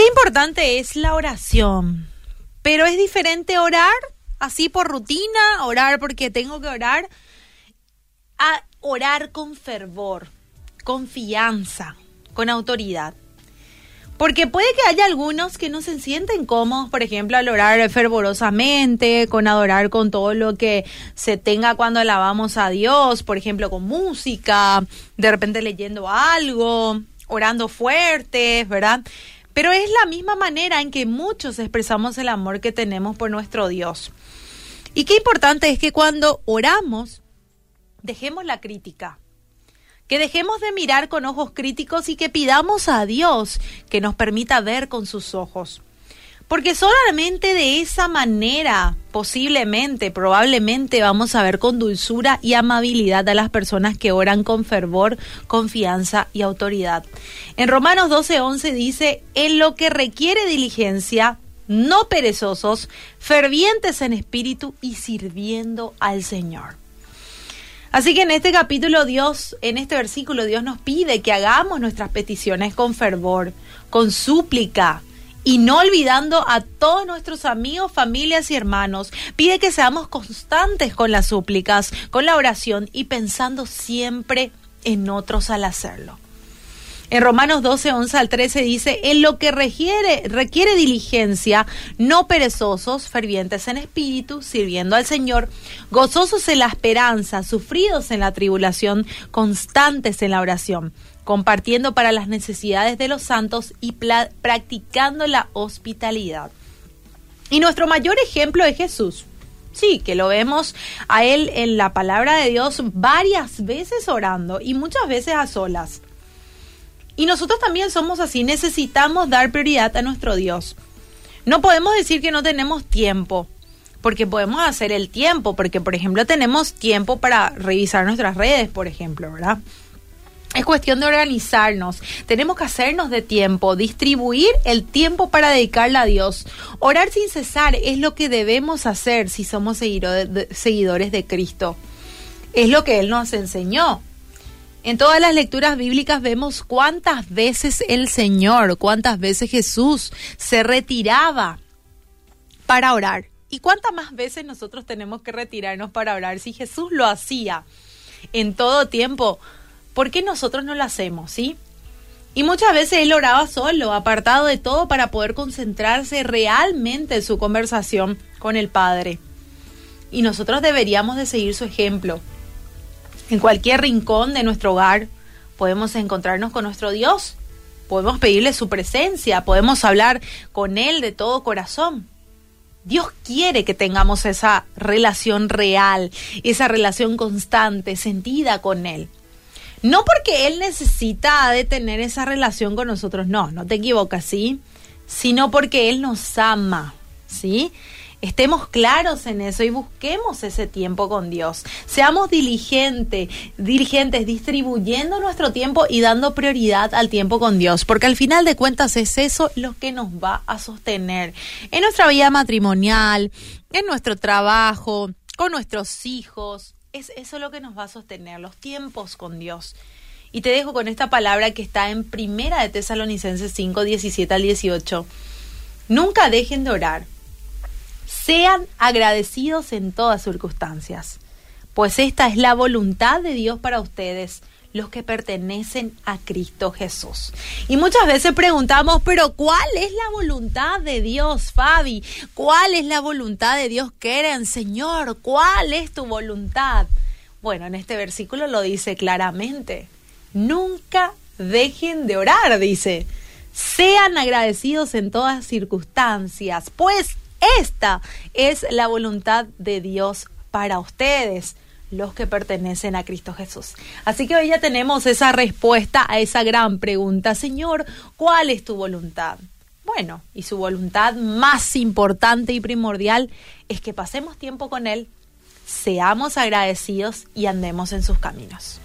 qué importante es la oración. Pero es diferente orar así por rutina, orar porque tengo que orar, a orar con fervor, confianza, con autoridad. Porque puede que haya algunos que no se sienten cómodos, por ejemplo, al orar fervorosamente, con adorar con todo lo que se tenga cuando alabamos a Dios, por ejemplo, con música, de repente leyendo algo, orando fuerte, ¿verdad? Pero es la misma manera en que muchos expresamos el amor que tenemos por nuestro Dios. Y qué importante es que cuando oramos, dejemos la crítica que dejemos de mirar con ojos críticos y que pidamos a Dios que nos permita ver con sus ojos. Porque solamente de esa manera, posiblemente, probablemente vamos a ver con dulzura y amabilidad a las personas que oran con fervor, confianza y autoridad. En Romanos 12:11 dice, en lo que requiere diligencia, no perezosos, fervientes en espíritu y sirviendo al Señor. Así que en este capítulo Dios, en este versículo Dios nos pide que hagamos nuestras peticiones con fervor, con súplica y no olvidando a todos nuestros amigos, familias y hermanos. Pide que seamos constantes con las súplicas, con la oración y pensando siempre en otros al hacerlo. En Romanos 12, 11 al 13 dice, en lo que requiere, requiere diligencia, no perezosos, fervientes en espíritu, sirviendo al Señor, gozosos en la esperanza, sufridos en la tribulación, constantes en la oración, compartiendo para las necesidades de los santos y practicando la hospitalidad. Y nuestro mayor ejemplo es Jesús. Sí, que lo vemos a él en la palabra de Dios varias veces orando y muchas veces a solas. Y nosotros también somos así, necesitamos dar prioridad a nuestro Dios. No podemos decir que no tenemos tiempo, porque podemos hacer el tiempo, porque por ejemplo tenemos tiempo para revisar nuestras redes, por ejemplo, ¿verdad? Es cuestión de organizarnos. Tenemos que hacernos de tiempo, distribuir el tiempo para dedicarle a Dios. Orar sin cesar es lo que debemos hacer si somos seguidores de Cristo. Es lo que Él nos enseñó. En todas las lecturas bíblicas vemos cuántas veces el Señor, cuántas veces Jesús se retiraba para orar. ¿Y cuántas más veces nosotros tenemos que retirarnos para orar? Si Jesús lo hacía en todo tiempo, ¿por qué nosotros no lo hacemos? ¿Sí? Y muchas veces él oraba solo, apartado de todo para poder concentrarse realmente en su conversación con el Padre. Y nosotros deberíamos de seguir su ejemplo. En cualquier rincón de nuestro hogar podemos encontrarnos con nuestro Dios, podemos pedirle su presencia, podemos hablar con Él de todo corazón. Dios quiere que tengamos esa relación real, esa relación constante, sentida con Él. No porque Él necesita de tener esa relación con nosotros, no, no te equivocas, ¿sí? Sino porque Él nos ama, ¿sí? Estemos claros en eso y busquemos ese tiempo con Dios. Seamos diligentes, diligentes, distribuyendo nuestro tiempo y dando prioridad al tiempo con Dios, porque al final de cuentas es eso lo que nos va a sostener en nuestra vida matrimonial, en nuestro trabajo, con nuestros hijos. Es eso lo que nos va a sostener, los tiempos con Dios. Y te dejo con esta palabra que está en Primera de Tesalonicenses 5, 17 al 18. Nunca dejen de orar sean agradecidos en todas circunstancias, pues esta es la voluntad de Dios para ustedes, los que pertenecen a Cristo Jesús. Y muchas veces preguntamos, pero ¿cuál es la voluntad de Dios, Fabi? ¿Cuál es la voluntad de Dios, Keren? Señor, ¿cuál es tu voluntad? Bueno, en este versículo lo dice claramente. Nunca dejen de orar, dice. Sean agradecidos en todas circunstancias, pues esta es la voluntad de Dios para ustedes los que pertenecen a Cristo Jesús. Así que hoy ya tenemos esa respuesta a esa gran pregunta, Señor, ¿cuál es tu voluntad? Bueno, y su voluntad más importante y primordial es que pasemos tiempo con Él, seamos agradecidos y andemos en sus caminos.